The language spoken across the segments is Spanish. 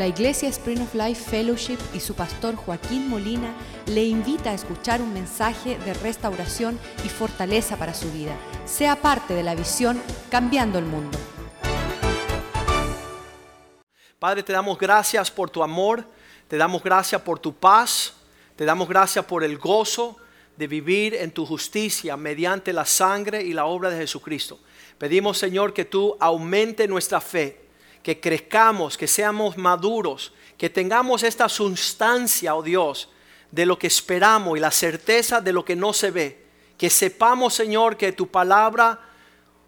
La Iglesia Spring of Life Fellowship y su pastor Joaquín Molina le invita a escuchar un mensaje de restauración y fortaleza para su vida. Sea parte de la visión Cambiando el Mundo. Padre, te damos gracias por tu amor, te damos gracias por tu paz, te damos gracias por el gozo de vivir en tu justicia mediante la sangre y la obra de Jesucristo. Pedimos, Señor, que tú aumente nuestra fe que crezcamos, que seamos maduros, que tengamos esta sustancia, oh Dios, de lo que esperamos y la certeza de lo que no se ve. Que sepamos, Señor, que tu palabra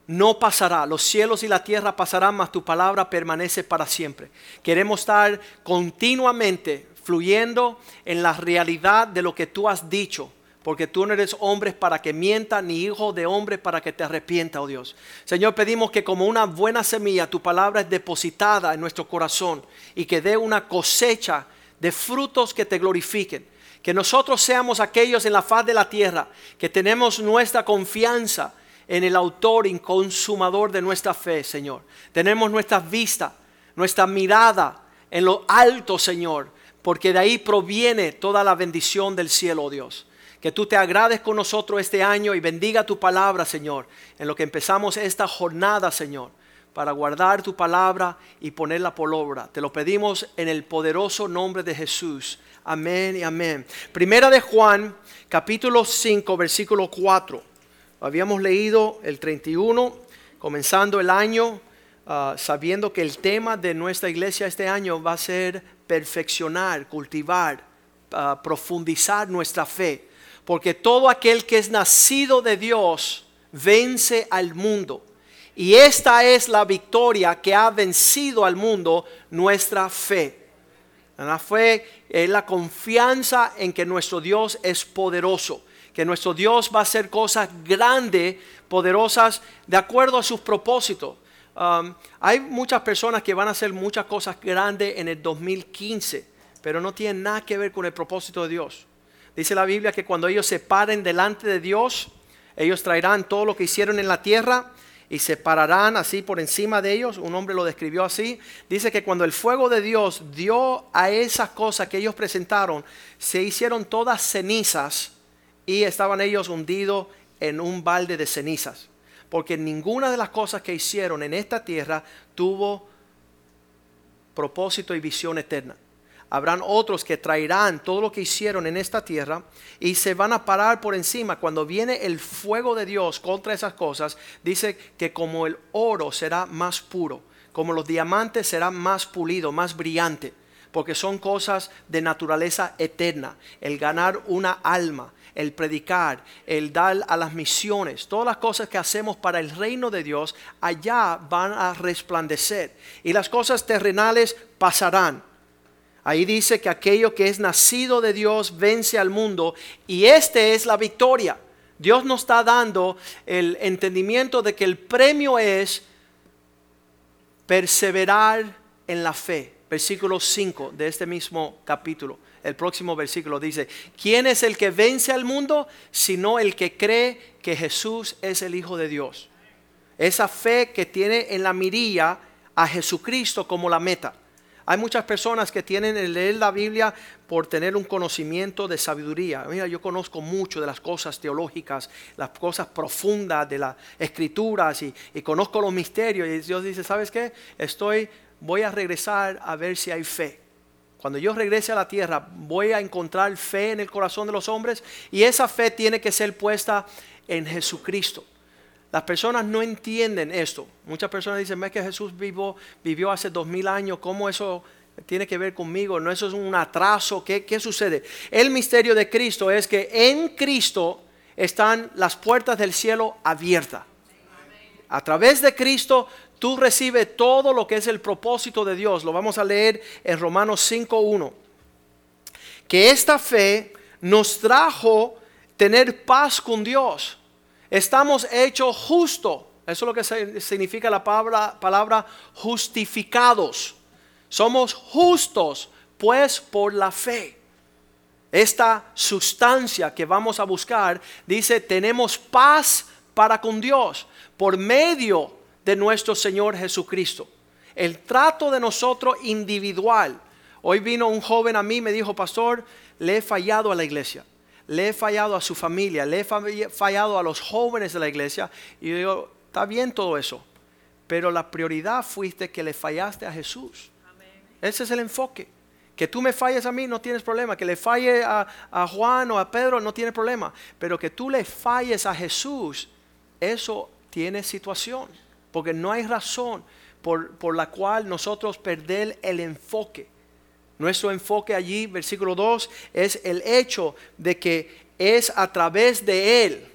no pasará. Los cielos y la tierra pasarán, mas tu palabra permanece para siempre. Queremos estar continuamente fluyendo en la realidad de lo que tú has dicho porque tú no eres hombre para que mienta, ni hijo de hombre para que te arrepienta, oh Dios. Señor, pedimos que como una buena semilla tu palabra es depositada en nuestro corazón y que dé una cosecha de frutos que te glorifiquen. Que nosotros seamos aquellos en la faz de la tierra que tenemos nuestra confianza en el autor y consumador de nuestra fe, Señor. Tenemos nuestra vista, nuestra mirada en lo alto, Señor, porque de ahí proviene toda la bendición del cielo, oh Dios que tú te agrades con nosotros este año y bendiga tu palabra, Señor, en lo que empezamos esta jornada, Señor, para guardar tu palabra y ponerla por obra. Te lo pedimos en el poderoso nombre de Jesús. Amén y amén. Primera de Juan, capítulo 5, versículo 4. Habíamos leído el 31, comenzando el año, ah, sabiendo que el tema de nuestra iglesia este año va a ser perfeccionar, cultivar, ah, profundizar nuestra fe porque todo aquel que es nacido de Dios vence al mundo. Y esta es la victoria que ha vencido al mundo, nuestra fe. La fe es la confianza en que nuestro Dios es poderoso, que nuestro Dios va a hacer cosas grandes, poderosas, de acuerdo a sus propósitos. Um, hay muchas personas que van a hacer muchas cosas grandes en el 2015, pero no tienen nada que ver con el propósito de Dios. Dice la Biblia que cuando ellos se paren delante de Dios, ellos traerán todo lo que hicieron en la tierra y se pararán así por encima de ellos. Un hombre lo describió así. Dice que cuando el fuego de Dios dio a esas cosas que ellos presentaron, se hicieron todas cenizas y estaban ellos hundidos en un balde de cenizas. Porque ninguna de las cosas que hicieron en esta tierra tuvo propósito y visión eterna habrán otros que traerán todo lo que hicieron en esta tierra y se van a parar por encima. Cuando viene el fuego de Dios contra esas cosas, dice que como el oro será más puro, como los diamantes será más pulido, más brillante, porque son cosas de naturaleza eterna. El ganar una alma, el predicar, el dar a las misiones, todas las cosas que hacemos para el reino de Dios, allá van a resplandecer. Y las cosas terrenales pasarán Ahí dice que aquello que es nacido de Dios vence al mundo y esta es la victoria. Dios nos está dando el entendimiento de que el premio es perseverar en la fe. Versículo 5 de este mismo capítulo. El próximo versículo dice, ¿quién es el que vence al mundo? Sino el que cree que Jesús es el Hijo de Dios. Esa fe que tiene en la mirilla a Jesucristo como la meta. Hay muchas personas que tienen el leer la Biblia por tener un conocimiento de sabiduría. Mira, yo conozco mucho de las cosas teológicas, las cosas profundas de las escrituras y, conozco los misterios. Y Dios dice, ¿sabes qué? Estoy, voy a regresar a ver si hay fe. Cuando yo regrese a la tierra, voy a encontrar fe en el corazón de los hombres y esa fe tiene que ser puesta en Jesucristo. Las personas no entienden esto. Muchas personas dicen, ¿ves que Jesús vivió, vivió hace dos mil años? ¿Cómo eso tiene que ver conmigo? ¿No eso es un atraso? ¿Qué, ¿Qué sucede? El misterio de Cristo es que en Cristo están las puertas del cielo abiertas. A través de Cristo tú recibes todo lo que es el propósito de Dios. Lo vamos a leer en Romanos 5.1. Que esta fe nos trajo tener paz con Dios Estamos hechos justos. Eso es lo que significa la palabra, palabra justificados. Somos justos, pues por la fe. Esta sustancia que vamos a buscar dice, tenemos paz para con Dios por medio de nuestro Señor Jesucristo. El trato de nosotros individual. Hoy vino un joven a mí y me dijo, pastor, le he fallado a la iglesia, le he fallado a su familia, le he fallado a los jóvenes de la iglesia. Y yo digo, está bien todo eso, pero la prioridad fuiste que le fallaste a Jesús. Ese es el enfoque. Que tú me falles a mí no tienes problema. Que le falle a, a, Juan o a Pedro no tiene problema. Pero que tú le falles a Jesús, eso tiene situación. Porque no hay razón por, por la cual nosotros perder el enfoque. Nuestro enfoque allí, versículo 2, es el hecho de que es a través de Él,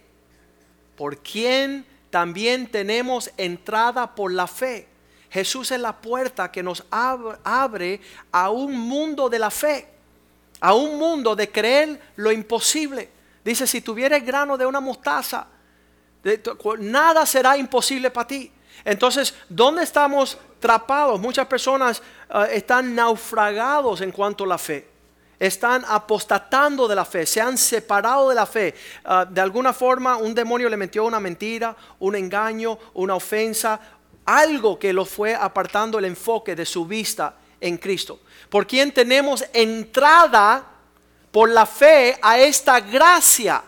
por quien también tenemos entrada por la fe. Jesús es la puerta que nos abre a un mundo de la fe, a un mundo de creer lo imposible. Dice, si tuvieras grano de una mostaza, nada será imposible para ti. Entonces, ¿dónde estamos trapados? Muchas personas eh, están naufragados en cuanto a la fe. Están apostatando de la fe, se han separado de la fe. Eh, de alguna forma un demonio le metió una mentira, un engaño, una ofensa, algo que lo fue apartando el enfoque de su vista en Cristo. Por quien tenemos entrada por la fe a esta gracia.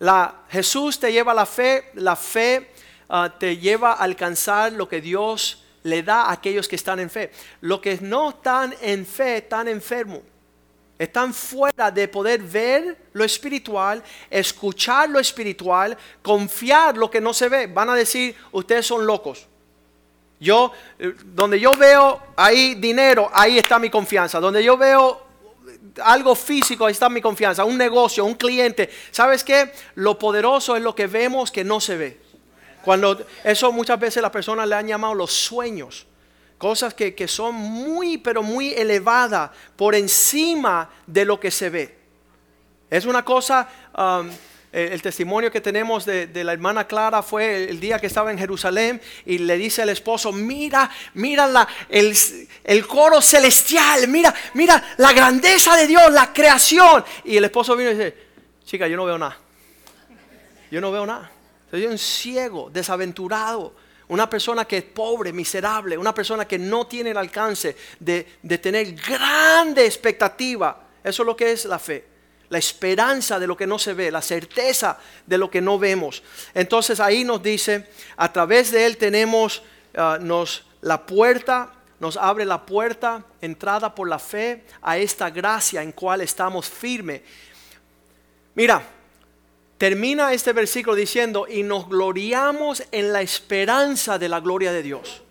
La, Jesús te lleva la fe, la fe Ah, te lleva a alcanzar lo que Dios le da a aquellos que están en fe. Los que no están en fe están enfermos. Están fuera de poder ver lo espiritual, escuchar lo espiritual, confiar lo que no se ve. Van a decir, ustedes son locos. Yo, eh, donde yo veo ahí dinero, ahí está mi confianza. Donde yo veo algo físico, ahí está mi confianza. Un negocio, un cliente. ¿Sabes qué? Lo poderoso es lo que vemos que no se ve. Cuando eso muchas veces las personas le han llamado los sueños. Cosas que, son muy, pero muy elevadas por encima de lo que se ve. Es una cosa, um, el, testimonio que tenemos de, la hermana Clara fue el, día que estaba en Jerusalén y le dice al esposo, mira, mira la, el, el coro celestial, mira, mira la grandeza de Dios, la creación. Y el esposo vino y dice, chica, yo no veo nada. Yo no veo nada. Soy un ciego, desaventurado, una persona que es pobre, miserable, una persona que no tiene el alcance de, tener grande expectativa. Eso es lo que es la fe. La esperanza de lo que no se ve, la certeza de lo que no vemos. Entonces ahí nos dice, a través de Él tenemos ah, nos, la puerta, nos abre la puerta, entrada por la fe a esta gracia en cual estamos firmes. Mira, termina este versículo diciendo, y nos gloriamos en la esperanza de la gloria de Dios.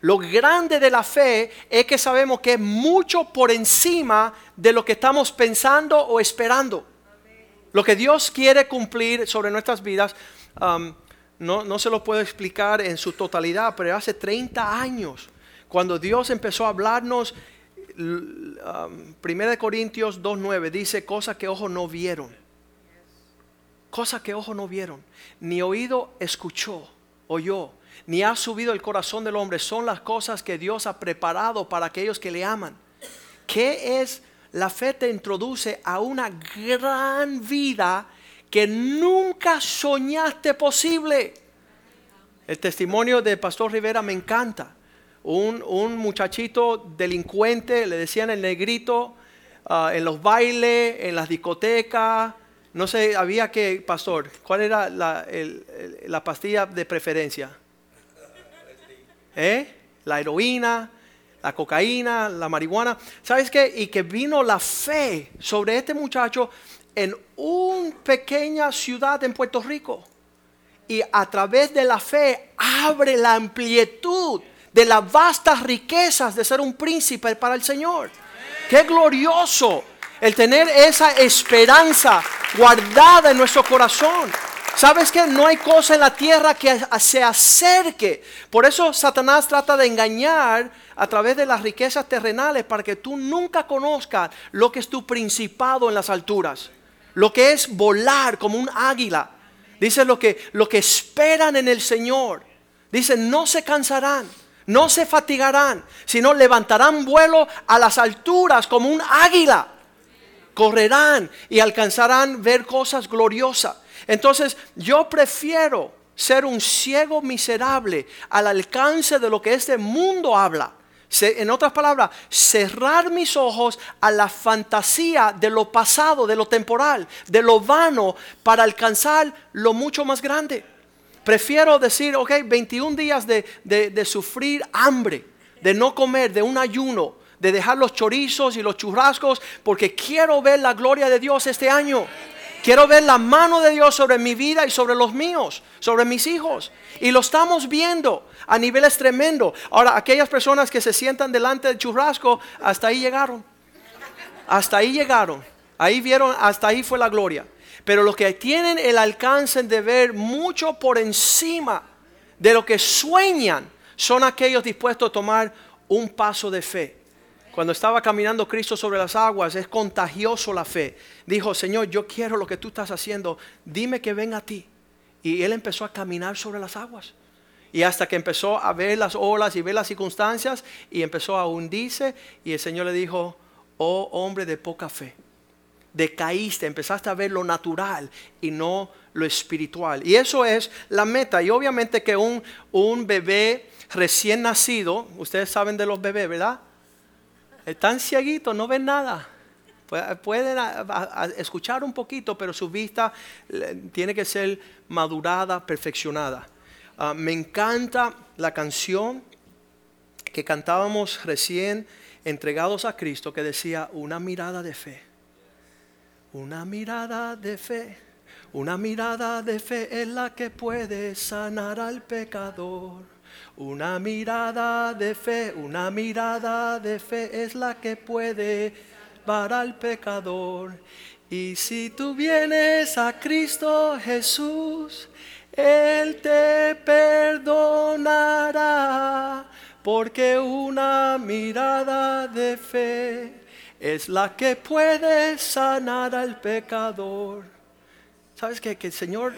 Lo grande de la fe es que sabemos que es mucho por encima de lo que estamos pensando o esperando. Lo que Dios quiere cumplir sobre nuestras vidas, um, no, no se lo puedo explicar en su totalidad, pero hace 30 años, cuando Dios empezó a hablarnos, 1 um, Corintios 2.9 dice cosas que ojos no vieron Cosas que ojo no vieron, ni oído escuchó, oyó, ni ha subido el corazón del hombre, son las cosas que Dios ha preparado para aquellos que le aman. ¿Qué es? La fe te introduce a una gran vida que nunca soñaste posible. El testimonio de Pastor Rivera me encanta. Un, muchachito delincuente, le decían el negrito, ah, en los bailes, en las discotecas, no sé, había que, pastor, ¿cuál era la, la pastilla de preferencia? ¿Eh? La heroína, la cocaína, la marihuana. ¿Sabes qué? Y que vino la fe sobre este muchacho en una pequeña ciudad en Puerto Rico. Y a través de la fe abre la amplitud de las vastas riquezas de ser un príncipe para el Señor. Qué glorioso el tener esa esperanza guardada en nuestro corazón. ¿Sabes que no hay cosa en la tierra que se acerque? Por eso Satanás trata de engañar a través de las riquezas terrenales para que tú nunca conozcas lo que es tu principado en las alturas, lo que es volar como un águila. Dice lo que, lo que esperan en el Señor. Dice, no se cansarán, no se fatigarán, sino levantarán vuelo a las alturas como un águila correrán y alcanzarán ver cosas gloriosas. Entonces yo prefiero ser un ciego miserable al alcance de lo que este mundo habla. En otras palabras, cerrar mis ojos a la fantasía de lo pasado, de lo temporal, de lo vano, para alcanzar lo mucho más grande. Prefiero decir, ok, 21 días de, de sufrir hambre, de no comer, de un ayuno, de dejar los chorizos y los churrascos, porque quiero ver la gloria de Dios este año. Quiero ver la mano de Dios sobre mi vida y sobre los míos, sobre mis hijos. Y lo estamos viendo a niveles tremendos. Ahora, aquellas personas que se sientan delante del churrasco, hasta ahí llegaron. Hasta ahí llegaron. Ahí vieron, hasta ahí fue la gloria. Pero los que tienen el alcance de ver mucho por encima de lo que sueñan, son aquellos dispuestos a tomar un paso de fe. Cuando estaba caminando Cristo sobre las aguas, es contagioso la fe. Dijo, Señor, yo quiero lo que tú estás haciendo, dime que venga a ti. Y él empezó a caminar sobre las aguas. Y hasta que empezó a ver las olas y ver las circunstancias y empezó a hundirse y el Señor le dijo, oh hombre de poca fe, decaíste, empezaste a ver lo natural y no lo espiritual. Y eso es la meta. Y obviamente que un, un bebé recién nacido, ustedes saben de los bebés, ¿verdad? Están cieguitos, no ven nada. Pueden escuchar un poquito, pero su vista tiene que ser madurada, perfeccionada. Ah, me encanta la canción que cantábamos recién entregados a Cristo que decía una mirada de fe. Una mirada de fe. Una mirada de fe es la que puede sanar al pecador. Una mirada de fe, una mirada de fe es la que puede para al pecador. Y si tú vienes a Cristo Jesús, Él te perdonará, porque una mirada de fe es la que puede sanar al pecador. ¿Sabes qué? Que el Señor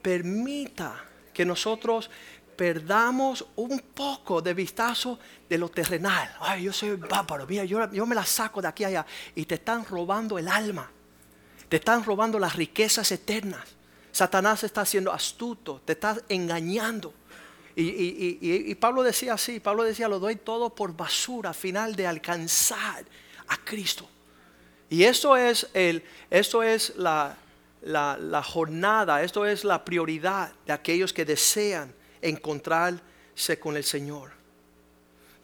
permita que nosotros perdamos un poco de vistazo de lo terrenal. Ay, yo soy bárbaro, mira, yo, yo me la saco de aquí a allá. Y te están robando el alma. Te están robando las riquezas eternas. Satanás está siendo astuto, te está engañando. Y, Pablo decía así, Pablo decía, lo doy todo por basura, final de alcanzar a Cristo. Y esto es, el, esto es la, la jornada, esto es la prioridad de aquellos que desean encontrarse con el Señor.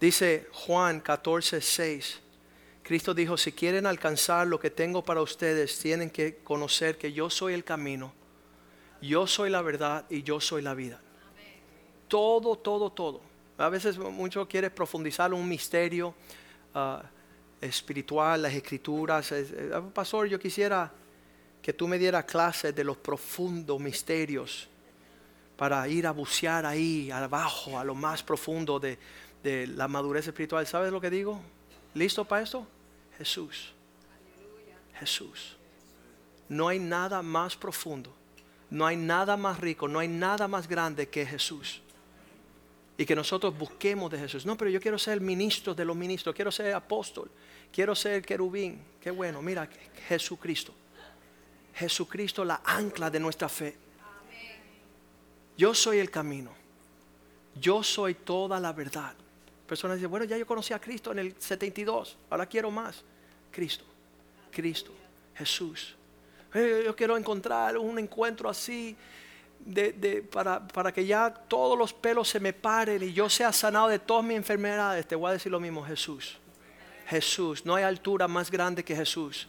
Dice Juan 14, 6. Cristo dijo, si quieren alcanzar lo que tengo para ustedes, tienen que conocer que yo soy el camino, yo soy la verdad y yo soy la vida. Todo, todo, todo. A veces mucho quiere profundizar un misterio ah, espiritual, las escrituras. Pastor, yo quisiera que tú me dieras clases de los profundos misterios para ir a bucear ahí, abajo, a lo más profundo de, la madurez espiritual. ¿Sabes lo que digo? ¿Listo para esto? Jesús. Jesús. No hay nada más profundo, no hay nada más rico, no hay nada más grande que Jesús. Y que nosotros busquemos de Jesús. No, pero yo quiero ser ministro de los ministros, quiero ser apóstol, quiero ser querubín. Qué bueno, mira, Jesucristo. Jesucristo, la ancla de nuestra fe. Yo soy el camino. Yo soy toda la verdad. Personas dicen, bueno, ya yo conocí a Cristo en el 72, ahora quiero más. Cristo, Cristo, Jesús. Eh, yo quiero encontrar un encuentro así de, para, para, que ya todos los pelos se me paren y yo sea sanado de todas mis enfermedades. Te voy a decir lo mismo, Jesús. Jesús, no hay altura más grande que Jesús.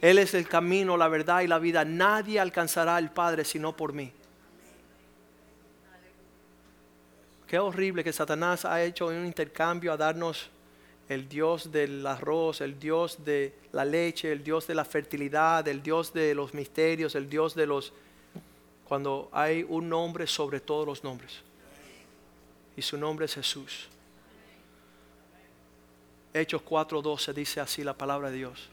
Él es el camino, la verdad y la vida. Nadie alcanzará al Padre sino por mí. Qué horrible que Satanás ha hecho un intercambio a darnos el Dios del arroz, el Dios de la leche, el Dios de la fertilidad, el Dios de los misterios, el Dios de los... Cuando hay un nombre sobre todos los nombres. Y su nombre es Jesús. Hechos 4:12 dice así la palabra de Dios.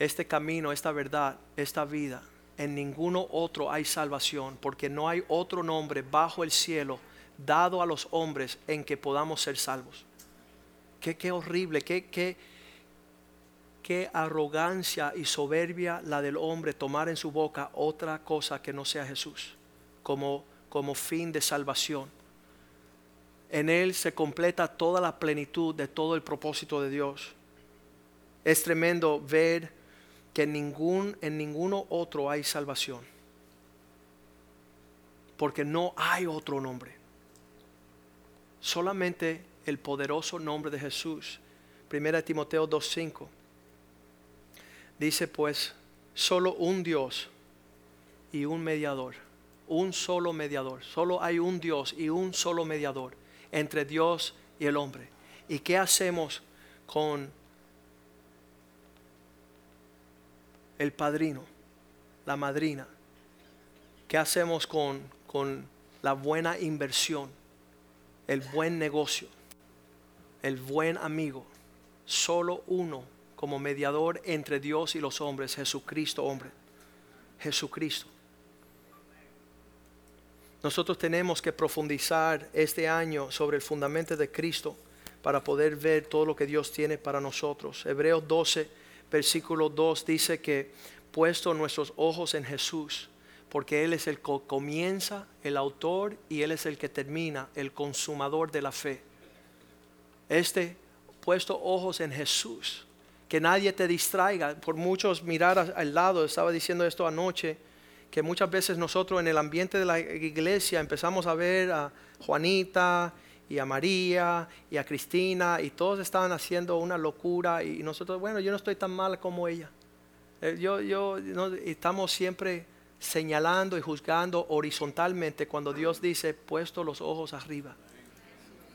Este camino, esta verdad, esta vida, en ninguno otro hay salvación, porque no hay otro nombre bajo el cielo dado a los hombres en que podamos ser salvos. Qué, qué horrible, qué, qué, qué arrogancia y soberbia la del hombre tomar en su boca otra cosa que no sea Jesús como como fin de salvación. En Él se completa toda la plenitud de todo el propósito de Dios. Es tremendo ver que en, ningún, en ninguno otro hay salvación. Porque no hay otro nombre. Solamente el poderoso nombre de Jesús. Primera Timoteo 2.5. Dice pues, solo un Dios y un mediador. Un solo mediador. Solo hay un Dios y un solo mediador entre Dios y el hombre. ¿Y qué hacemos con el padrino, la madrina? ¿Qué hacemos con, con la buena inversión, el buen negocio, el buen amigo? Solo uno como mediador entre Dios y los hombres, Jesucristo hombre. Jesucristo. Nosotros tenemos que profundizar este año sobre el fundamento de Cristo para poder ver todo lo que Dios tiene para nosotros. Hebreos 12, versículo 2 dice que puesto nuestros ojos en Jesús, porque Él es el que comienza, el autor y Él es el que termina, el consumador de la fe. Este puesto ojos en Jesús, que nadie te distraiga, por muchos mirar al lado, estaba diciendo esto anoche, que muchas veces nosotros en el ambiente de la iglesia empezamos a ver a Juanita y a María y a Cristina y todos estaban haciendo una locura y nosotros, bueno, yo no estoy tan mal como ella. Eh, yo, yo, estamos siempre señalando y juzgando horizontalmente cuando Dios dice, puesto los ojos arriba.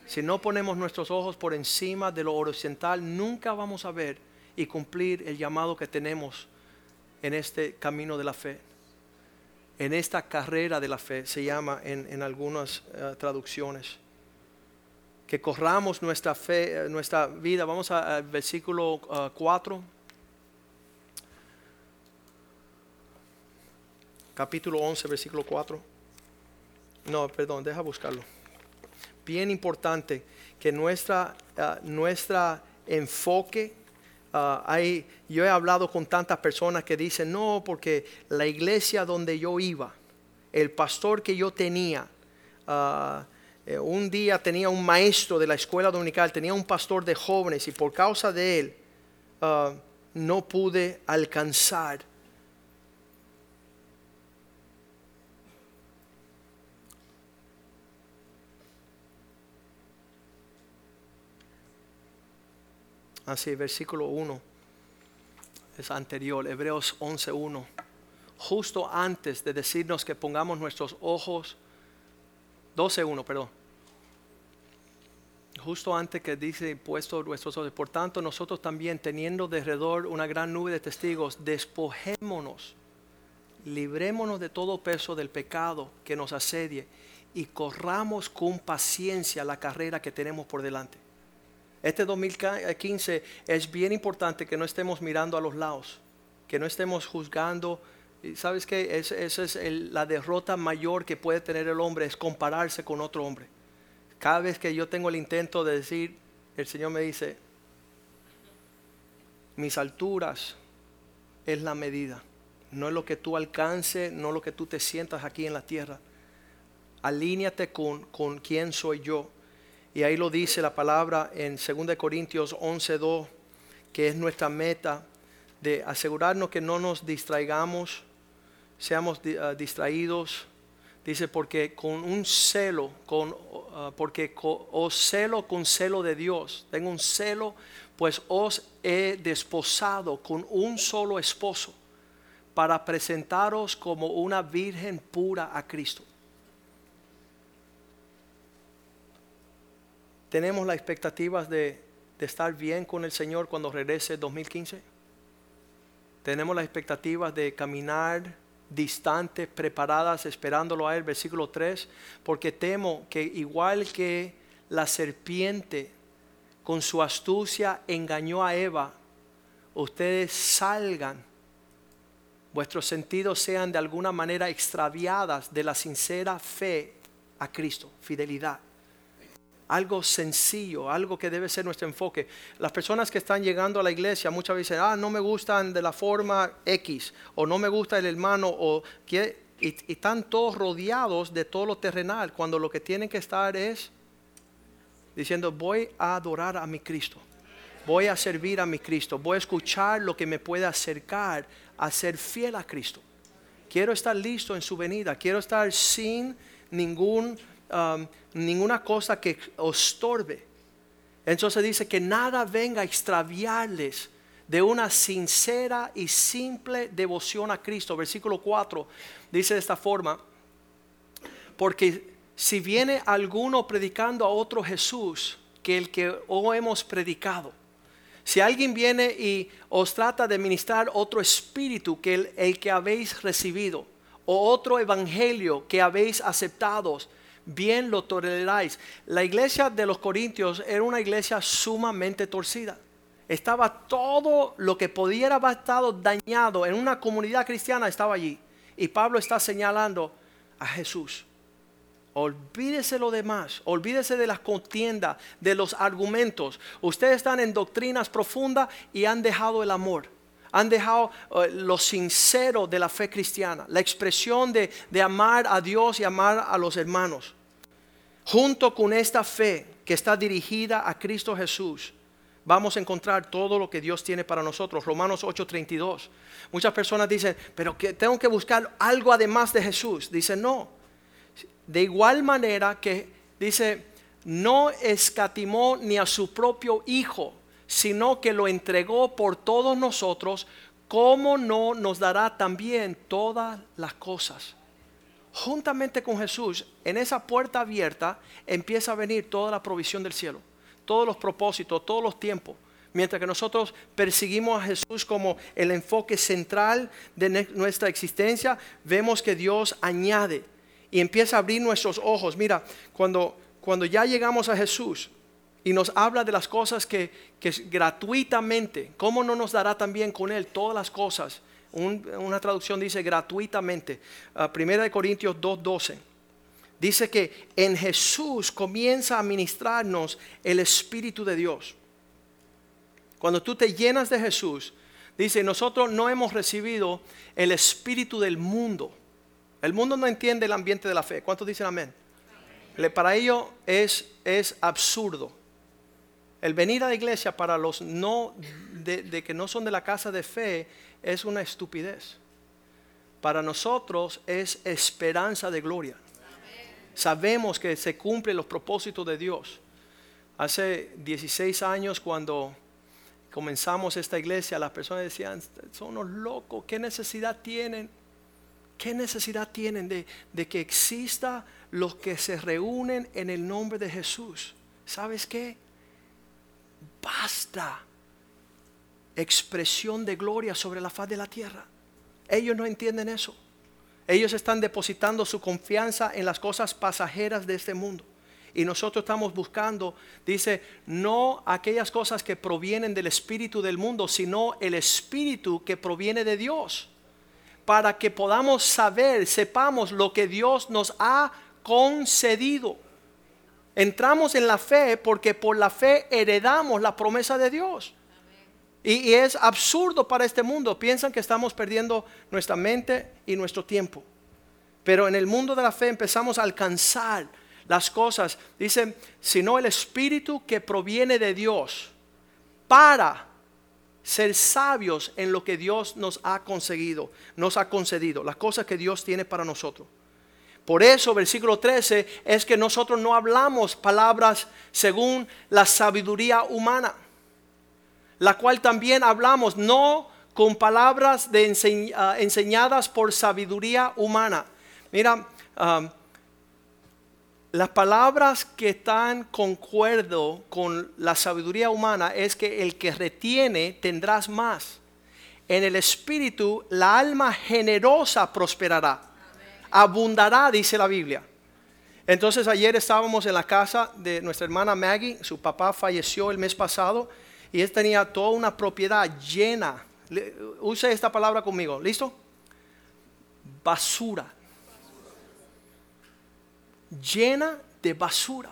Si no ponemos nuestros ojos por encima de lo horizontal, nunca vamos a ver y cumplir el llamado que tenemos en este camino de la fe en esta carrera de la fe, se llama en, algunas eh, traducciones. Que corramos nuestra fe, eh, nuestra vida. Vamos al versículo 4. Capítulo 11, versículo 4. No, perdón, deja buscarlo. Bien importante que nuestra, nuestra enfoque Ah, yo he hablado con tantas personas que dicen, no, porque la iglesia donde yo iba, el pastor que yo tenía, ah, eh, un día tenía un maestro de la escuela dominical, tenía un pastor de jóvenes y por causa de él ah, no pude alcanzar Así, versículo 1 es anterior, Hebreos 11.1. Justo antes de decirnos que pongamos nuestros ojos, 12.1, perdón. Justo antes que dice puesto nuestros ojos. Por tanto, nosotros también, teniendo de una gran nube de testigos, despojémonos, librémonos de todo peso del pecado que nos asedie y corramos con paciencia la carrera que tenemos por delante. Este 2015 es bien importante que no estemos mirando a los lados, que no estemos juzgando. ¿Sabes qué? Esa es la derrota mayor que puede tener el hombre, es compararse con otro hombre. Cada vez que yo tengo el intento de decir, el Señor me dice, mis alturas es la medida, no es lo que tú alcances, no lo que tú te sientas aquí en la tierra. Alíñate con, con quién soy yo y ahí lo dice la palabra en 2 Corintios 11.2, que es nuestra meta de asegurarnos que no nos distraigamos, seamos ah, distraídos. Dice, porque con un celo, con, ah, porque os celo con celo de Dios, tengo un celo, pues os he desposado con un solo esposo para presentaros como una virgen pura a Cristo. ¿Tenemos las expectativas de, estar bien con el Señor cuando regrese 2015? ¿Tenemos las expectativas de caminar distantes, preparadas, esperándolo a Él? Versículo 3, porque temo que igual que la serpiente con su astucia engañó a Eva, ustedes salgan, vuestros sentidos sean de alguna manera extraviadas de la sincera fe a Cristo, fidelidad algo sencillo, algo que debe ser nuestro enfoque. Las personas que están llegando a la iglesia muchas veces, ah, no me gustan de la forma X, o no me gusta el hermano, o y, y están todos rodeados de todo lo terrenal, cuando lo que tienen que estar es diciendo, voy a adorar a mi Cristo, voy a servir a mi Cristo, voy a escuchar lo que me puede acercar a ser fiel a Cristo. Quiero estar listo en su venida, quiero estar sin ningún, um, ninguna cosa que estorbe. Entonces dice que nada venga a extraviarles de una sincera y simple devoción a Cristo. Versículo 4 dice de esta forma, porque si viene alguno predicando a otro Jesús que el que hoy hemos predicado, si alguien viene y os trata de ministrar otro espíritu que el, el que habéis recibido, o otro evangelio que habéis aceptado, bien lo toleráis. La iglesia de los Corintios era una iglesia sumamente torcida. Estaba todo lo que pudiera haber estado dañado en una comunidad cristiana, estaba allí. Y Pablo está señalando a Jesús. Olvídese lo demás, olvídese de las contiendas, de los argumentos. Ustedes están en doctrinas profundas y han dejado el amor. Han dejado eh, lo sincero de la fe cristiana, la expresión de, de amar a Dios y amar a los hermanos. Junto con esta fe que está dirigida a Cristo Jesús, vamos a encontrar todo lo que Dios tiene para nosotros. Romanos 8:32. Muchas personas dicen, pero que tengo que buscar algo además de Jesús. Dicen, no de igual manera que dice, no escatimó ni a su propio Hijo, sino que lo entregó por todos nosotros, ¿cómo no nos dará también todas las cosas? Juntamente con Jesús, en esa puerta abierta empieza a venir toda la provisión del cielo, todos los propósitos, todos los tiempos. Mientras que nosotros perseguimos a Jesús como el enfoque central de nuestra existencia, vemos que Dios añade y empieza a abrir nuestros ojos. Mira, cuando, cuando ya llegamos a Jesús y nos habla de las cosas que, que gratuitamente, ¿cómo no nos dará también con Él todas las cosas? una traducción dice gratuitamente. Uh, Primera de Corintios 2.12. Dice que en Jesús comienza a ministrarnos el Espíritu de Dios. Cuando tú te llenas de Jesús, dice, nosotros no hemos recibido el Espíritu del mundo el mundo no entiende el ambiente de la fe. ¿Cuántos dicen amén? Para ello es, es absurdo. El venir a la iglesia para los no de, que no son de la casa de fe es una estupidez. Para nosotros es esperanza de gloria. Sabemos que se cumplen los propósitos de Dios. Hace 16 años cuando comenzamos esta iglesia, las personas decían, son los locos, ¿qué necesidad tienen? ¿Qué necesidad tienen de, que exista los que se reúnen en el nombre de Jesús? ¿Sabes qué? Basta expresión de gloria sobre la faz de la tierra. Ellos no entienden eso. Ellos están depositando su confianza en las cosas pasajeras de este mundo. Y nosotros estamos buscando, dice, no aquellas cosas que provienen del espíritu del mundo, sino el espíritu que proviene de Dios para que podamos saber, sepamos lo que Dios nos ha concedido. Entramos en la fe porque por la fe heredamos la promesa de Dios. Y, es absurdo para este mundo. Piensan que estamos perdiendo nuestra mente y nuestro tiempo. Pero en el mundo de la fe empezamos a alcanzar las cosas. Dice, sino el Espíritu que proviene de Dios para ser sabios en lo que Dios nos ha conseguido, nos ha concedido, las cosas que Dios tiene para nosotros. Por eso, versículo 13, es que nosotros no hablamos palabras según la sabiduría humana, la cual también hablamos no con palabras ah, enseñadas por sabiduría humana. Mira, ah, las palabras que están concuerdo con la sabiduría humana es que el que retiene tendrás más. En el espíritu la alma generosa prosperará. Abundará, dice la Biblia. Entonces ayer estábamos en la casa de nuestra hermana Maggie, su papá falleció el mes pasado y él tenía toda una propiedad llena. Use esta palabra conmigo, ¿listo? Basura llena de basura.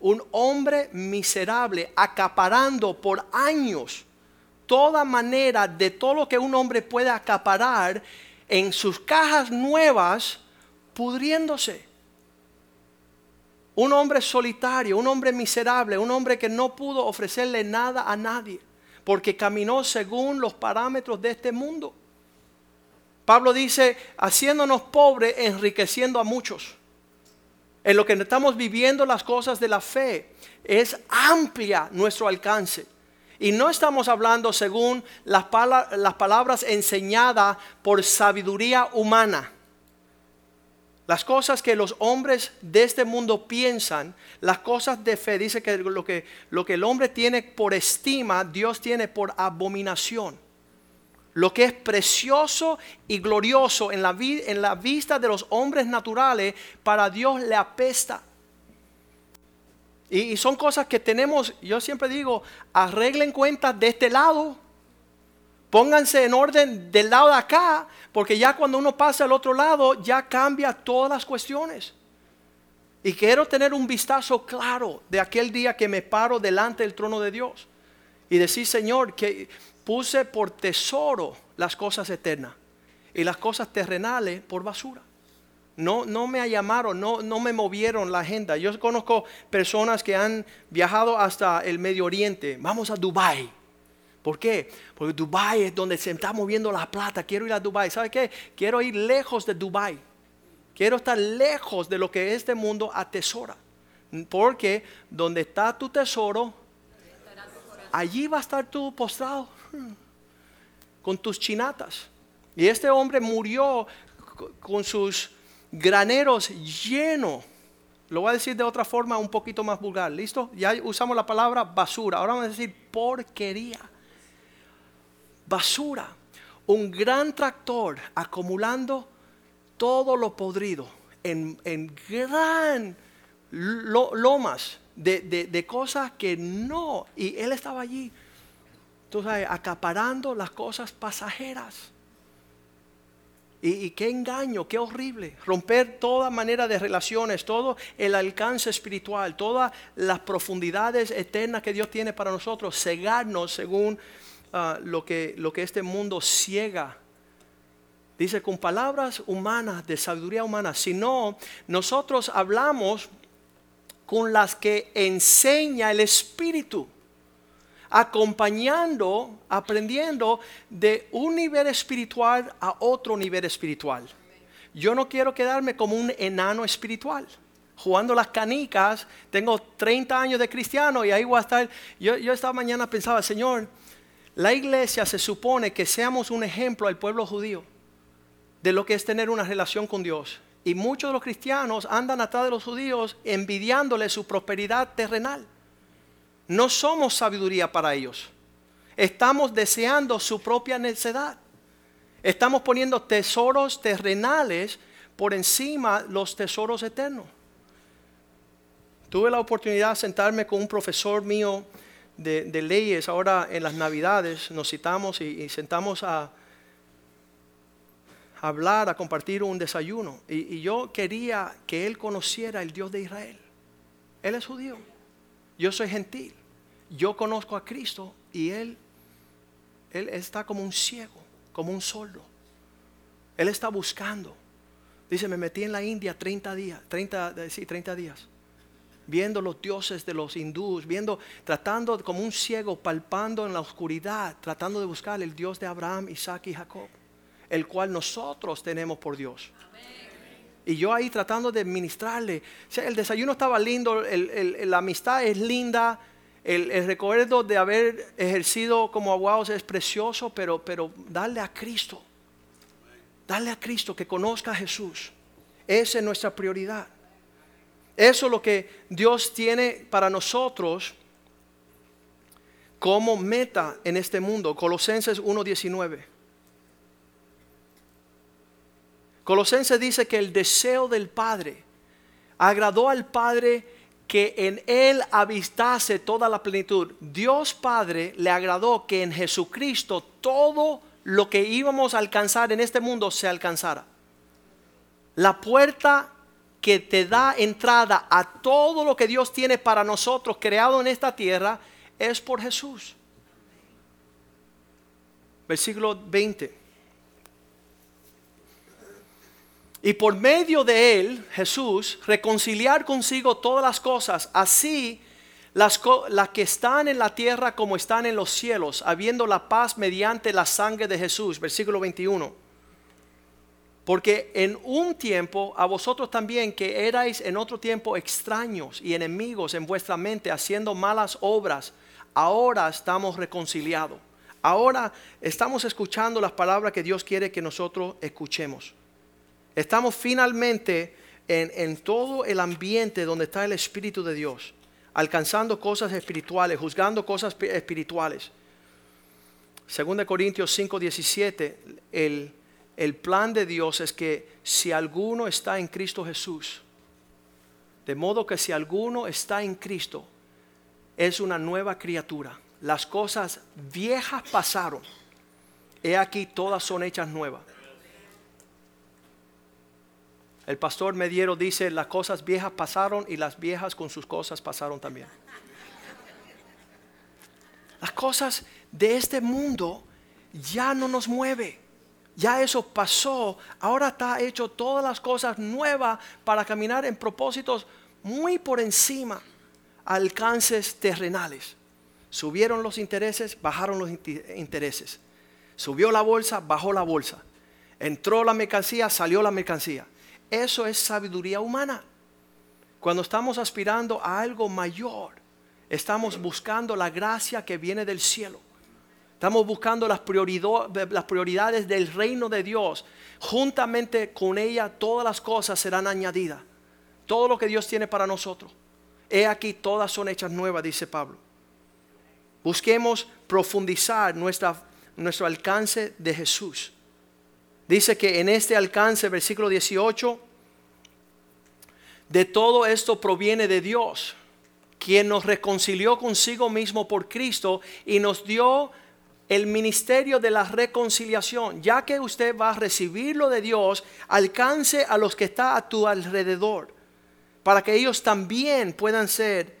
Un hombre miserable acaparando por años toda manera de todo lo que un hombre puede acaparar en sus cajas nuevas pudriéndose. Un hombre solitario, un hombre miserable, un hombre que no pudo ofrecerle nada a nadie, porque caminó según los parámetros de este mundo. Pablo dice, haciéndonos pobres, enriqueciendo a muchos. En lo que estamos viviendo las cosas de la fe, es amplia nuestro alcance. Y no estamos hablando según las, palabras enseñadas por sabiduría humana las cosas que los hombres de este mundo piensan, las cosas de fe, dice que lo que, lo que el hombre tiene por estima, Dios tiene por abominación. Lo que es precioso y glorioso en la, en la vista de los hombres naturales, para Dios le apesta. Y, son cosas que tenemos, yo siempre digo, arreglen cuentas de este lado Pónganse en orden del lado de acá, porque ya cuando uno pasa al otro lado, ya cambia todas las cuestiones. Y quiero tener un vistazo claro de aquel día que me paro delante del trono de Dios y decir, Señor, que puse por tesoro las cosas eternas y las cosas terrenales por basura. No, no me llamaron, no, no me movieron la agenda. Yo conozco personas que han viajado hasta el Medio Oriente. Vamos a Dubai ¿Por qué? Porque Dubai es donde se está moviendo la plata. Quiero ir a Dubai. ¿Sabe qué? Quiero ir lejos de Dubai. Quiero estar lejos de lo que este mundo atesora. Porque donde está tu tesoro, allí va a estar tú postrado con tus chinatas. Y este hombre murió con sus graneros llenos. Lo voy a decir de otra forma un poquito más vulgar. ¿Listo? Ya usamos la palabra basura. Ahora vamos a decir porquería basura, un gran tractor acumulando todo lo podrido en, gran lomas de, cosas que no, y él estaba allí, tú sabes, acaparando las cosas pasajeras. Y, qué engaño, qué horrible. Romper toda manera de relaciones, todo el alcance espiritual, todas las profundidades eternas que Dios tiene para nosotros, cegarnos según Ah, lo, que, lo que este mundo ciega. Dice con palabras humanas, de sabiduría humana, sino nosotros hablamos con las que enseña el Espíritu, acompañando, aprendiendo de un nivel espiritual a otro nivel espiritual. Yo no quiero quedarme como un enano espiritual jugando las canicas, tengo 30 años de cristiano y ahí voy a estar. Yo, yo esta mañana pensaba, Señor, la iglesia se supone que seamos un ejemplo al pueblo judío de lo que es tener una relación con Dios. Y muchos de los cristianos andan atrás de los judíos envidiándole su prosperidad terrenal. No somos sabiduría para ellos. Estamos deseando su propia necedad. Estamos poniendo tesoros terrenales por encima de los tesoros eternos. Tuve la oportunidad de sentarme con un profesor mío de, leyes, ahora en las navidades nos citamos y, sentamos a, hablar, a compartir un desayuno. Y, y, yo quería que él conociera el Dios de Israel. Él es judío. Yo soy gentil. Yo conozco a Cristo y él, él está como un ciego, como un soldo. Él está buscando. Dice, me metí en la India 30 días, 30, sí, 30 días viendo los dioses de los hindúes, viendo, tratando como un ciego, palpando en la oscuridad, tratando de buscar el Dios de Abraham, Isaac y Jacob, el cual nosotros tenemos por Dios. Y yo ahí tratando de ministrarle. el desayuno estaba lindo, la amistad es linda, el, recuerdo de haber ejercido como abogados es precioso, pero, pero darle a Cristo, darle a Cristo que conozca a Jesús. Esa es nuestra prioridad. Eso es lo que Dios tiene para nosotros como meta en este mundo. Colosenses 1.19. Colosenses dice que el deseo del Padre agradó al Padre que en Él habitase toda la plenitud. Dios Padre le agradó que en Jesucristo todo lo que íbamos a alcanzar en este mundo se alcanzara. La puerta que te da entrada a todo lo que Dios tiene para nosotros creado en esta tierra es por Jesús. Versículo 20. Y por medio de él, Jesús, reconciliar consigo todas las cosas, así las, que están en la tierra como están en los cielos, habiendo la paz mediante la sangre de Jesús. Versículo 21. Porque en un tiempo a vosotros también que erais en otro tiempo extraños y enemigos en vuestra mente, haciendo malas obras, ahora estamos reconciliados. Ahora estamos escuchando las palabras que Dios quiere que nosotros escuchemos. Estamos finalmente en, todo el ambiente donde está el Espíritu de Dios, alcanzando cosas espirituales, juzgando cosas espirituales. Según Corintios 5, 17, el, el plan de Dios es que si alguno está en Cristo Jesús, de modo que si alguno está en Cristo, es una nueva criatura. Las cosas viejas pasaron. He aquí todas son hechas nuevas. El pastor Mediero dice, las cosas viejas pasaron y las viejas con sus cosas pasaron también. Las cosas de este mundo ya no nos mueve. Ya eso pasó. Ahora está hecho todas las cosas nuevas para caminar en propósitos muy por encima, alcances terrenales. Subieron los intereses, bajaron los intereses. Subió la bolsa, bajó la bolsa. Entró la mercancía, salió la mercancía. Eso es sabiduría humana. Cuando estamos aspirando a algo mayor, estamos buscando la gracia que viene del cielo. Estamos buscando las, prioridades del reino de Dios. Juntamente con ella todas las cosas serán añadidas. Todo lo que Dios tiene para nosotros. He aquí todas son hechas nuevas, dice Pablo. Busquemos profundizar nuestro alcance de Jesús. Dice que en este alcance, versículo 18, de todo esto proviene de Dios, quien nos reconcilió consigo mismo por Cristo y nos dio el ministerio de la reconciliación. Ya que usted va a recibirlo de Dios, alcance a los que están a tu alrededor, para que ellos también puedan ser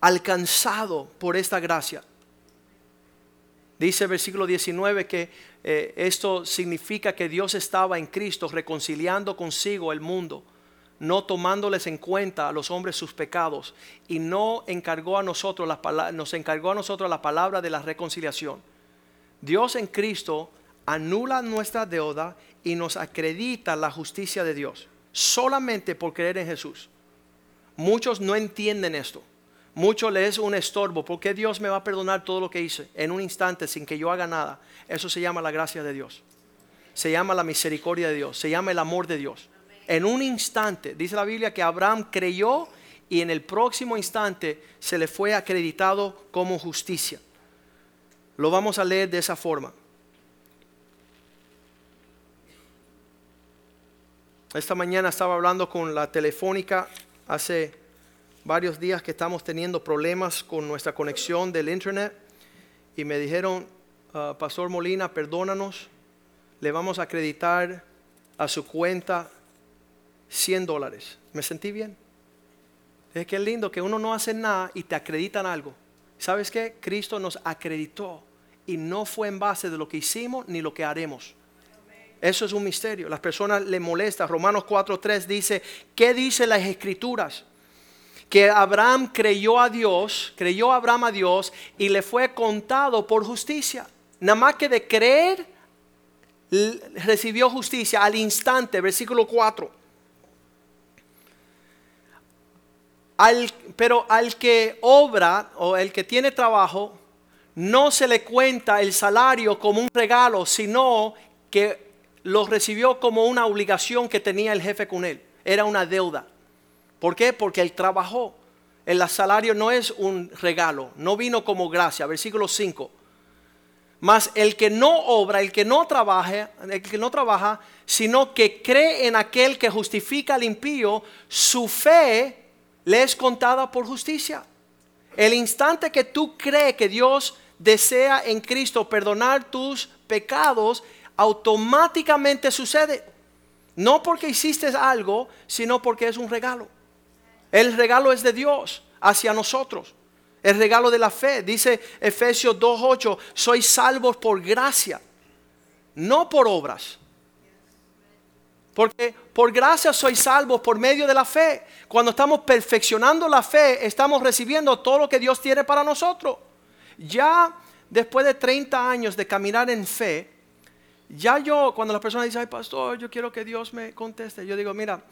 alcanzados por esta gracia. Dice el versículo 19 que eh, esto significa que Dios estaba en Cristo reconciliando consigo el mundo, no tomándoles en cuenta a los hombres sus pecados y no encargó a nosotros nos encargó a nosotros la palabra de la reconciliación. Dios en Cristo anula nuestra deuda y nos acredita la justicia de Dios solamente por creer en Jesús. Muchos no entienden esto mucho le es un estorbo. porque Dios me va a perdonar todo lo que hice en un instante sin que yo haga nada? Eso se llama la gracia de Dios. Se llama la misericordia de Dios. Se llama el amor de Dios. En un instante, dice la Biblia que Abraham creyó y en el próximo instante se le fue acreditado como justicia. Lo vamos a leer de esa forma. Esta mañana estaba hablando con la telefónica hace varios días que estamos teniendo problemas con nuestra conexión del internet y me dijeron, ah, Pastor Molina, perdónanos, le vamos a acreditar a su cuenta 100 dólares. Me sentí bien. Es que es lindo que uno no hace nada y te acreditan algo. ¿Sabes qué? Cristo nos acreditó y no fue en base de lo que hicimos ni lo que haremos. Eso es un misterio. Las personas le molesta. Romanos 4.3 dice, ¿qué dice las escrituras? Que Abraham creyó a Dios, creyó Abraham a Dios y le fue contado por justicia. Nada más que de creer, recibió justicia al instante, versículo 4. pero al que obra o el que tiene trabajo, no se le cuenta el salario como un regalo, sino que lo recibió como una obligación que tenía el jefe con él. Era una deuda. ¿Por qué? Porque él trabajó. El salario no es un regalo, no vino como gracia. Versículo 5. Mas el que no obra, el que no trabaja, el que no trabaja, sino que cree en aquel que justifica al impío, su fe le es contada por justicia. El instante que tú crees que Dios desea en Cristo perdonar tus pecados, automáticamente sucede. No porque hiciste algo, sino porque es un regalo. El regalo es de Dios hacia nosotros. El regalo de la fe. Dice Efesios 2.8, sois salvos por gracia, no por obras. Porque por gracia soy salvo por medio de la fe. Cuando estamos perfeccionando la fe, estamos recibiendo todo lo que Dios tiene para nosotros. Ya después de 30 años de caminar en fe, ya yo, cuando la persona dice, ay pastor, yo quiero que Dios me conteste, yo digo, mira,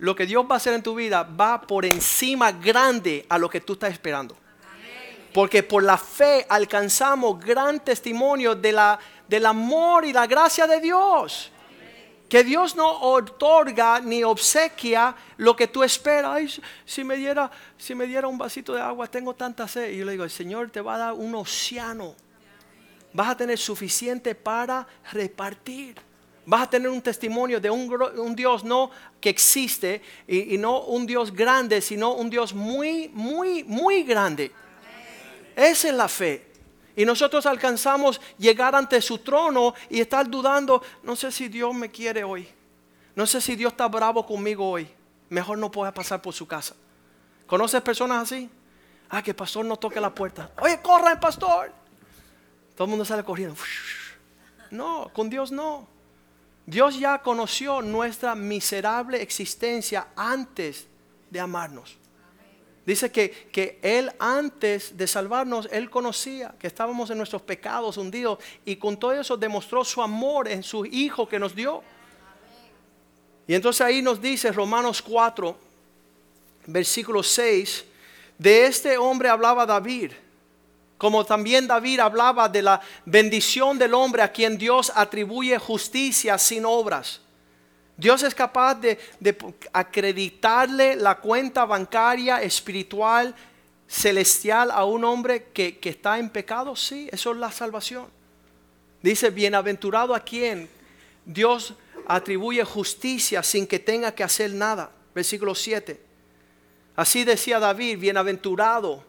lo que Dios va a hacer en tu vida va por encima grande a lo que tú estás esperando. Porque por la fe alcanzamos gran testimonio de la, del amor y la gracia de Dios. Que Dios no otorga ni obsequia lo que tú esperas. si me diera, si me diera un vasito de agua, tengo tanta sed. Y yo le digo, el Señor te va a dar un océano. Vas a tener suficiente para repartir. Vas a tener un testimonio de un, Dios no que existe y, no un Dios grande, sino un Dios muy, muy, muy grande. Esa es la fe. Y nosotros alcanzamos llegar ante su trono y estar dudando, no sé si Dios me quiere hoy. No sé si Dios está bravo conmigo hoy. Mejor no pueda pasar por su casa. ¿Conoces personas así? Ah, que el pastor no toque la puerta. Oye, corra el pastor. Todo el mundo sale corriendo. No, con Dios no. Dios ya conoció nuestra miserable existencia antes de amarnos. Dice que, Él antes de salvarnos, Él conocía que estábamos en nuestros pecados hundidos y con todo eso demostró su amor en su Hijo que nos dio. Y entonces ahí nos dice Romanos 4, versículo 6, de este hombre hablaba David, como también David hablaba de la bendición del hombre a quien Dios atribuye justicia sin obras. Dios es capaz de, acreditarle la cuenta bancaria espiritual celestial a un hombre que, que, está en pecado, sí, eso es la salvación. Dice, bienaventurado a quien Dios atribuye justicia sin que tenga que hacer nada. Versículo 7. Así decía David, bienaventurado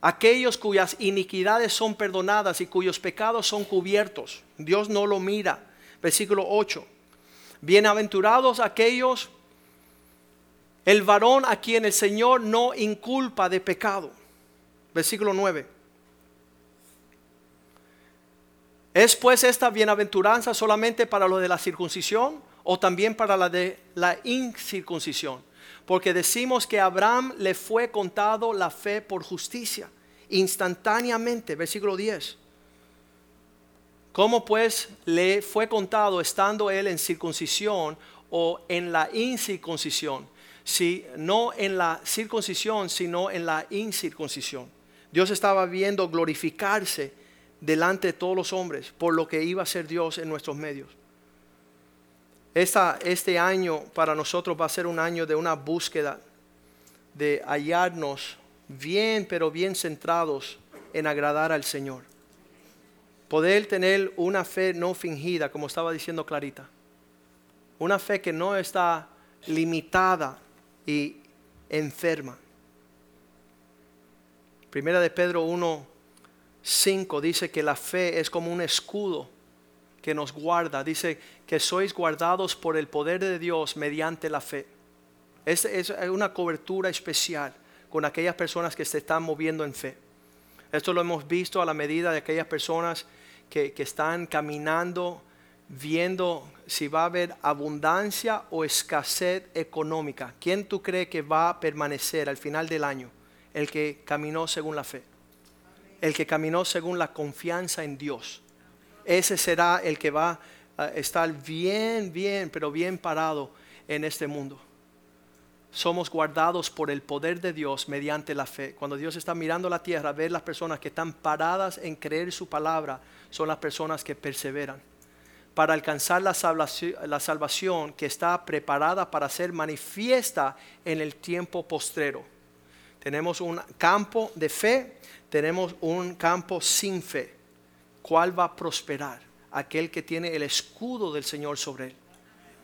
aquellos cuyas iniquidades son perdonadas y cuyos pecados son cubiertos. Dios no lo mira. Versículo 8. Bienaventurados aquellos, el varón a quien el Señor no inculpa de pecado. Versículo 9. ¿Es pues esta bienaventuranza solamente para lo de la circuncisión o también para la de la incircuncisión? Porque decimos que a Abraham le fue contado la fe por justicia, instantáneamente, versículo 10. ¿Cómo pues le fue contado estando él en circuncisión o en la incircuncisión? Si no en la circuncisión, sino en la incircuncisión. Dios estaba viendo glorificarse delante de todos los hombres por lo que iba a ser Dios en nuestros medios. Este año para nosotros va a ser un año de una búsqueda, de hallarnos bien, pero bien centrados en agradar al Señor. Poder tener una fe no fingida, como estaba diciendo Clarita. Una fe que no está limitada y enferma. Primera de Pedro 1, 5 dice que la fe es como un escudo que nos guarda. Dice que sois guardados por el poder de Dios mediante la fe. Es, una cobertura especial con aquellas personas que se están moviendo en fe. Esto lo hemos visto a la medida de aquellas personas que, están caminando viendo si va a haber abundancia o escasez económica. ¿Quién tú crees que va a permanecer al final del año? El que caminó según la fe. El que caminó según la confianza en Dios. Ese será el que va a estar bien, bien, pero bien parado en este mundo somos guardados por el poder de Dios mediante la fe. Cuando Dios está mirando la tierra, ver las personas que están paradas en creer su palabra, son las personas que perseveran. Para alcanzar la salvación, que está preparada para ser manifiesta en el tiempo postrero. Tenemos un campo de fe, tenemos un campo sin fe. ¿Cuál va a prosperar? Aquel que tiene el escudo del Señor sobre él.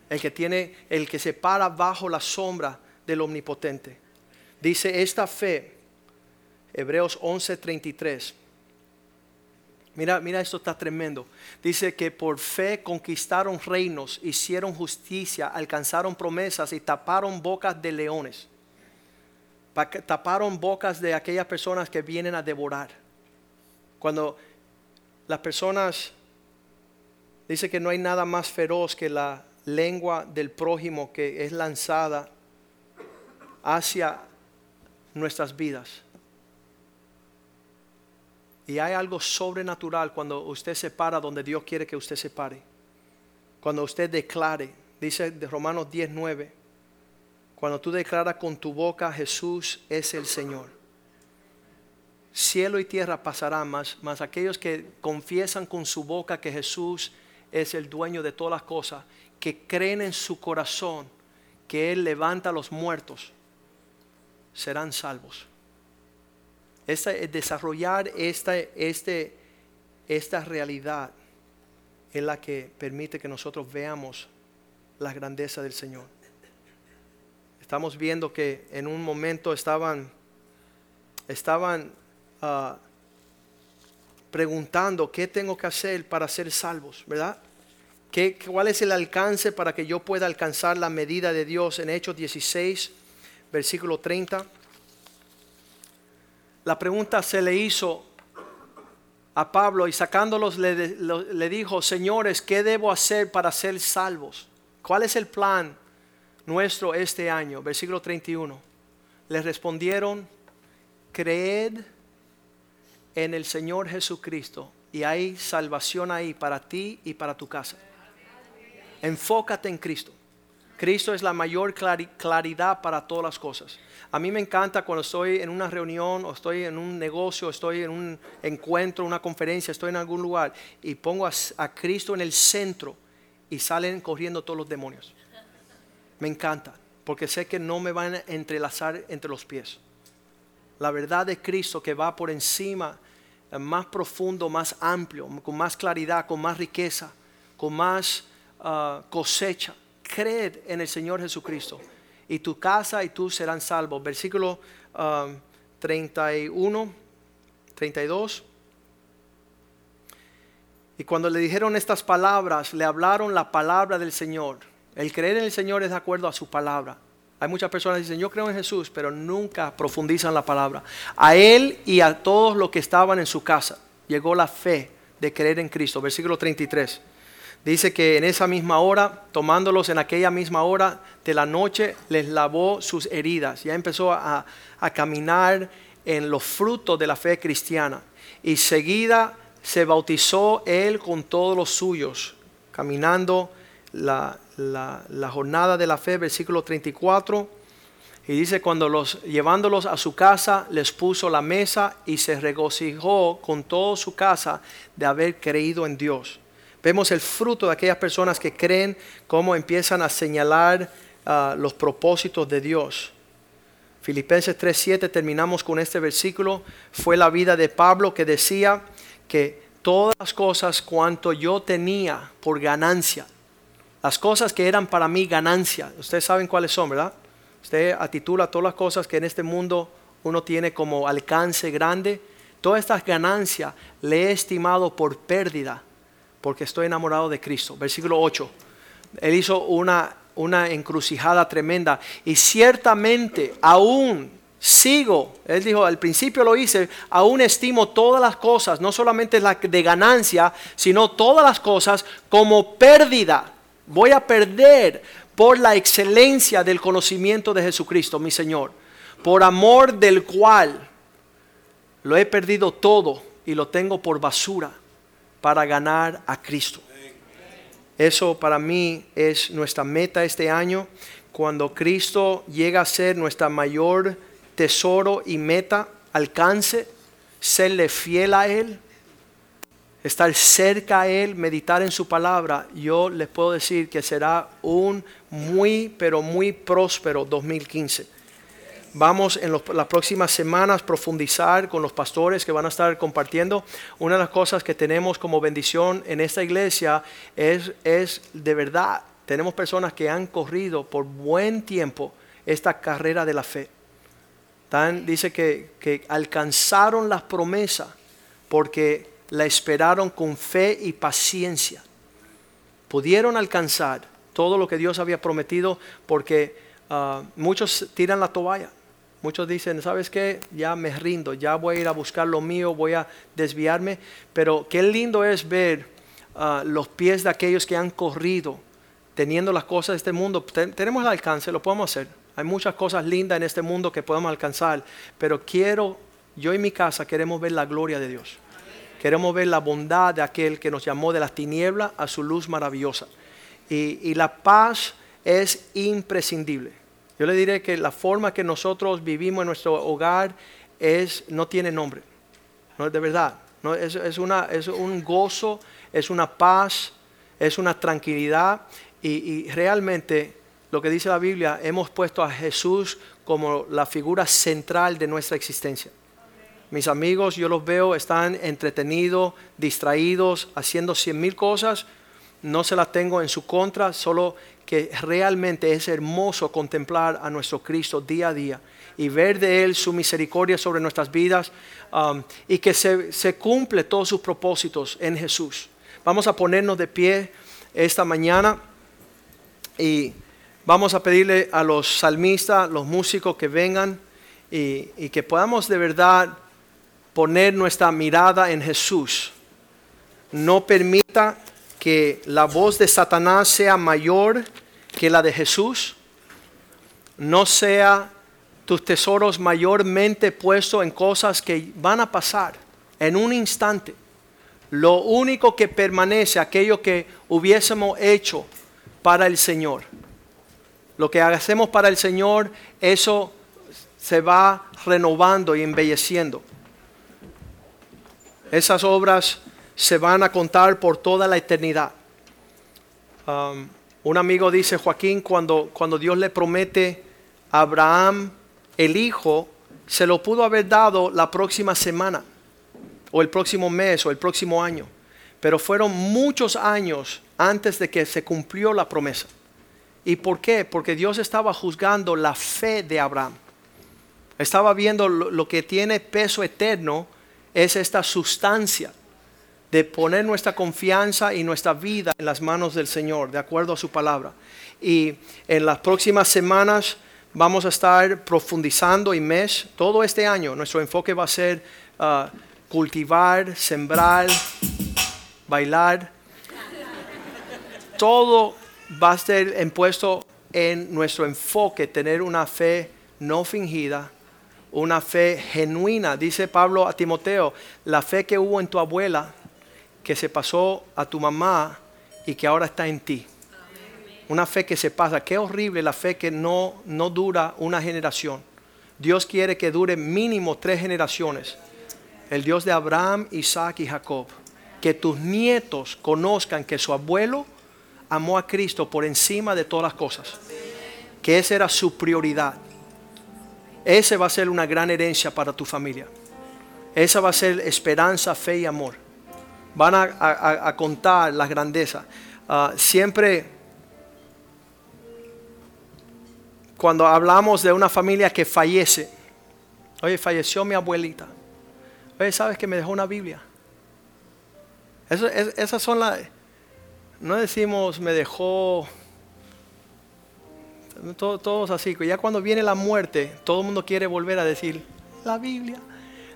El que tiene, el que se para bajo la sombra del Omnipotente. Dice esta fe, Hebreos 11:33. Mira, mira, esto está tremendo. Dice que por fe conquistaron reinos, hicieron justicia, alcanzaron promesas y taparon bocas de leones. Taparon bocas de aquellas personas que vienen a devorar. Cuando las personas, dice que no hay nada más feroz que la lengua del prójimo que es lanzada hacia nuestras vidas. Y hay algo sobrenatural cuando usted se para donde Dios quiere que usted se pare. Cuando usted declare, dice de Romanos 19, cuando tú declaras con tu boca Jesús es el Señor. Cielo y tierra pasarán, más, más aquellos que confiesan con su boca que Jesús es el dueño de todas las cosas, que creen en su corazón que Él levanta a los muertos, serán salvos. Esta, desarrollar esta, este, esta realidad es la que permite que nosotros veamos la grandeza del Señor. Estamos viendo que en un momento estaban, estaban ah, preguntando qué tengo que hacer para ser salvos, ¿verdad? ¿Qué, ¿Cuál es el alcance para que yo pueda alcanzar la medida de Dios en Hechos 16, versículo 30? La pregunta se le hizo a Pablo y sacándolos le, le, dijo, señores, ¿qué debo hacer para ser salvos? ¿Cuál es el plan nuestro este año? Versículo 31. Les respondieron, creed en el Señor Jesucristo y hay salvación ahí para ti y para tu casa. Enfócate en Cristo. Cristo es la mayor claridad para todas las cosas. A mí me encanta cuando estoy en una reunión o estoy en un negocio, estoy en un encuentro, una conferencia, estoy en algún lugar y pongo a, Cristo en el centro y salen corriendo todos los demonios. Me encanta porque sé que no me van a entrelazar entre los pies. La verdad de Cristo que va por encima, eh, más profundo, más amplio, con más claridad, con más riqueza, con más ah, cosecha creed en el Señor Jesucristo y tu casa y tú serán salvos. Versículo 31, 32. Y cuando le dijeron estas palabras, le hablaron la palabra del Señor. El creer en el Señor es de acuerdo a su palabra. Hay muchas personas que dicen, yo creo en Jesús, pero nunca profundizan la palabra. A él y a todos los que estaban en su casa llegó la fe de creer en Cristo. Versículo 33. Dice que en esa misma hora, tomándolos en aquella misma hora de la noche, les lavó sus heridas. Ya empezó a, caminar en los frutos de la fe cristiana. Y seguida se bautizó él con todos los suyos, caminando la, la, jornada de la fe, versículo 34. Y dice, cuando los, llevándolos a su casa, les puso la mesa y se regocijó con toda su casa de haber creído en Dios. Vemos el fruto de aquellas personas que creen, cómo empiezan a señalar ah, los propósitos de Dios. Filipenses 3:7 terminamos con este versículo. Fue la vida de Pablo que decía que todas las cosas cuanto yo tenía por ganancia, las cosas que eran para mí ganancia, ustedes saben cuáles son, ¿verdad? Usted atitula todas las cosas que en este mundo uno tiene como alcance grande. Todas estas ganancias le he estimado por pérdida porque estoy enamorado de Cristo. Versículo 8. Él hizo una, una encrucijada tremenda y ciertamente aún sigo, él dijo, al principio lo hice, aún estimo todas las cosas, no solamente la de ganancia, sino todas las cosas como pérdida. Voy a perder por la excelencia del conocimiento de Jesucristo, mi Señor, por amor del cual lo he perdido todo y lo tengo por basura para ganar a Cristo. Eso para mí es nuestra meta este año. Cuando Cristo llega a ser nuestra mayor tesoro y meta, alcance, serle fiel a Él, estar cerca a Él, meditar en su palabra, yo les puedo decir que será un muy, pero muy próspero 2015. Vamos en las próximas semanas profundizar con los pastores que van a estar compartiendo. Una de las cosas que tenemos como bendición en esta iglesia es, es de verdad, tenemos personas que han corrido por buen tiempo esta carrera de la fe. Tan, dice que, que alcanzaron las promesas porque la esperaron con fe y paciencia. Pudieron alcanzar todo lo que Dios había prometido porque ah, muchos tiran la toalla Muchos dicen, ¿sabes qué? Ya me rindo, ya voy a ir a buscar lo mío, voy a desviarme. Pero qué lindo es ver ah, los pies de aquellos que han corrido teniendo las cosas de este mundo, tenemos el alcance, lo podemos hacer. Hay muchas cosas lindas en este mundo que podemos alcanzar, pero quiero, yo y mi casa queremos ver la gloria de Dios. Queremos ver la bondad de aquel que nos llamó de las tinieblas a su luz maravillosa. Y, la paz es imprescindible. Yo le diré que la forma que nosotros vivimos en nuestro hogar es, no tiene nombre. No, de verdad. No, es, un gozo, es una paz, es una tranquilidad. Y realmente lo que dice la Biblia, hemos puesto a Jesús como la figura central de nuestra existencia. Mis amigos, yo los veo, están entretenidos, distraídos, haciendo cien mil cosas. No se las tengo en su contra, solo que realmente es hermoso contemplar a nuestro Cristo día a día y ver de Él su misericordia sobre nuestras vidas um, y que se, cumple todos sus propósitos en Jesús. Vamos a ponernos de pie esta mañana y vamos a pedirle a los salmistas, los músicos que vengan y que podamos de verdad poner nuestra mirada en Jesús. No permita que la voz de Satanás sea mayor que la de Jesús. No sea tus tesoros mayormente puestos en cosas que van a pasar en un instante. Lo único que permanece, aquello que hubiésemos hecho para el Señor. Lo que hacemos para el Señor, eso se va renovando y embelleciendo. Esas obras se van a contar por toda la eternidad. Um, un amigo dice, Joaquín, cuando, cuando Dios le promete a Abraham el hijo, se lo pudo haber dado la próxima semana, o el próximo mes, o el próximo año. Pero fueron muchos años antes de que se cumplió la promesa. ¿Y por qué? Porque Dios estaba juzgando la fe de Abraham. Estaba viendo lo que tiene peso eterno es esta sustancia de poner nuestra confianza y nuestra vida en las manos del Señor, de acuerdo a su palabra. Y en las próximas semanas vamos a estar profundizando y mes, todo este año, nuestro enfoque va a ser ah, cultivar, sembrar, bailar. Todo va a ser impuesto en nuestro enfoque, tener una fe no fingida, una fe genuina. Dice Pablo a Timoteo, la fe que hubo en tu abuela, que se pasó a tu mamá y que ahora está en ti. Una fe que se pasa. Qué horrible la fe que no, no dura una generación. Dios quiere que dure mínimo tres generaciones. El Dios de Abraham, Isaac y Jacob. Que tus nietos conozcan que su abuelo amó a Cristo por encima de todas las cosas. Que esa era su prioridad ese va a ser una gran herencia para tu familia. Esa va a ser esperanza, fe y amor. Van a, contar las grandezas. Ah, siempre cuando hablamos de una familia que fallece, oye, falleció mi abuelita. Oye, ¿sabes que me dejó una Biblia? esas son las... No decimos me dejó todos así. Ya cuando viene la muerte, todo el mundo quiere volver a decir, la Biblia.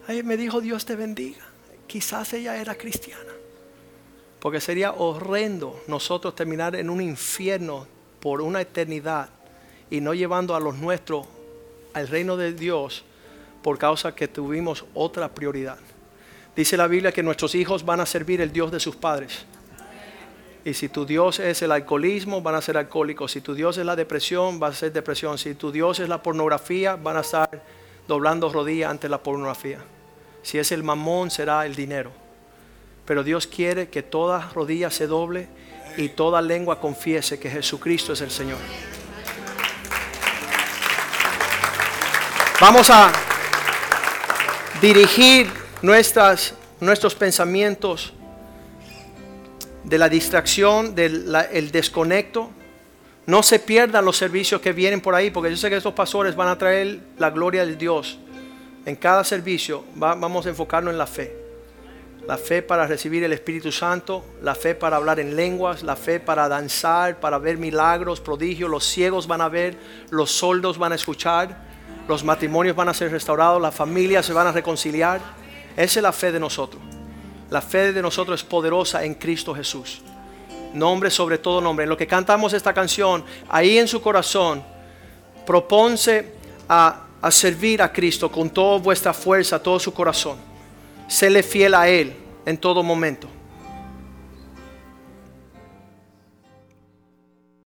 Ahí me dijo Dios te bendiga. Quizás ella era cristiana. Porque sería horrendo nosotros terminar en un infierno por una eternidad y no llevando a los nuestros al reino de Dios por causa que tuvimos otra prioridad. Dice la Biblia que nuestros hijos van a servir el Dios de sus padres. Y si tu Dios es el alcoholismo, van a ser alcohólicos. Si tu Dios es la depresión, va a ser depresión. Si tu Dios es la pornografía, van a estar doblando rodillas ante la pornografía. Si es el mamón, será el dinero. Pero Dios quiere que toda rodilla se doble y toda lengua confiese que Jesucristo es el Señor. Vamos a dirigir nuestras, nuestros pensamientos de la distracción, del desconecto. No se pierdan los servicios que vienen por ahí, porque yo sé que estos pastores van a traer la gloria de Dios. En cada servicio vamos a enfocarnos en la fe. La fe para recibir el Espíritu Santo, la fe para hablar en lenguas, la fe para danzar, para ver milagros, prodigios. Los ciegos van a ver, los soldos van a escuchar, los matrimonios van a ser restaurados, las familias se van a reconciliar. Esa es la fe de nosotros. La fe de nosotros es poderosa en Cristo Jesús. Nombre sobre todo nombre. En lo que cantamos esta canción, ahí en su corazón, proponse a, a servir a Cristo con toda vuestra fuerza, todo su corazón. Séle fiel a Él en todo momento.